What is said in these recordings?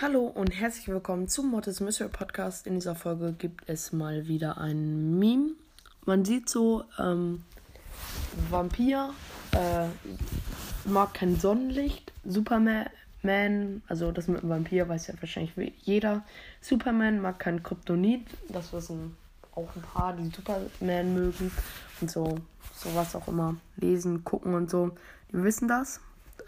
Hallo und herzlich willkommen zum Mortis Mystery Podcast. In dieser Folge gibt es mal wieder ein Meme. Man sieht so, ähm, Vampir äh, mag kein Sonnenlicht. Superman, also das mit dem Vampir weiß ja wahrscheinlich jeder. Superman mag kein Kryptonit. Das wissen auch ein paar, die Superman mögen und so sowas auch immer lesen, gucken und so. Die wissen das.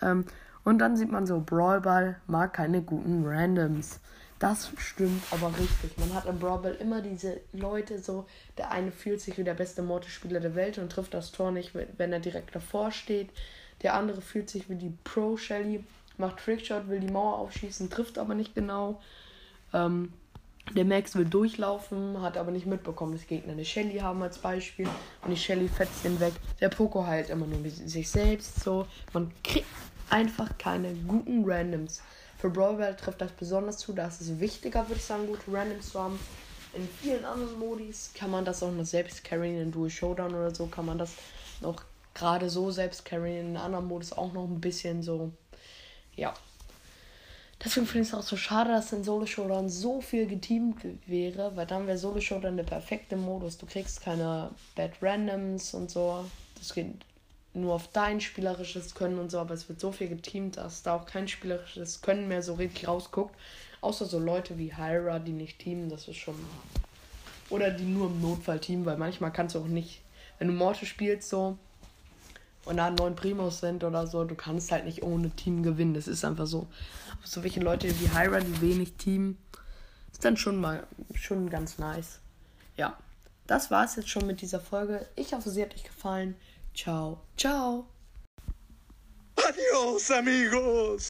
Ähm, und dann sieht man so, Brawlball mag keine guten Randoms. Das stimmt aber richtig. Man hat im Brawlball immer diese Leute so, der eine fühlt sich wie der beste Mortis-Spieler der Welt und trifft das Tor nicht, wenn er direkt davor steht. Der andere fühlt sich wie die Pro-Shelly, macht Trickshot, will die Mauer aufschießen, trifft aber nicht genau. Ähm, der Max will durchlaufen, hat aber nicht mitbekommen, dass Gegner eine Shelly haben als Beispiel. Und die Shelly fetzt den weg. Der Poco heilt immer nur sich selbst so. Man kriegt einfach keine guten Randoms. Für Brawl trifft das besonders zu. Da ist es wichtiger, würde ich sagen, gute Randoms zu haben. In vielen anderen Modis kann man das auch noch selbst carryen. In Dual Showdown oder so kann man das noch gerade so selbst carryen. In anderen Modus auch noch ein bisschen so. Ja. Deswegen finde ich es auch so schade, dass in Solo Showdown so viel geteamt wäre, weil dann wäre Solo Showdown der perfekte Modus. Du kriegst keine Bad Randoms und so. Das geht nur auf dein spielerisches Können und so, aber es wird so viel geteamt, dass da auch kein spielerisches Können mehr so richtig rausguckt. Außer so Leute wie Hyra, die nicht teamen, das ist schon. Oder die nur im Notfall teamen, weil manchmal kannst du auch nicht, wenn du Morte spielst so und da neun Primos sind oder so, du kannst halt nicht ohne Team gewinnen. Das ist einfach so. Aber so welche Leute wie Hyra, die wenig Team, ist dann schon mal schon ganz nice. Ja. Das war es jetzt schon mit dieser Folge. Ich hoffe, sie hat euch gefallen. Ciao, ciao. Adiós, amigos.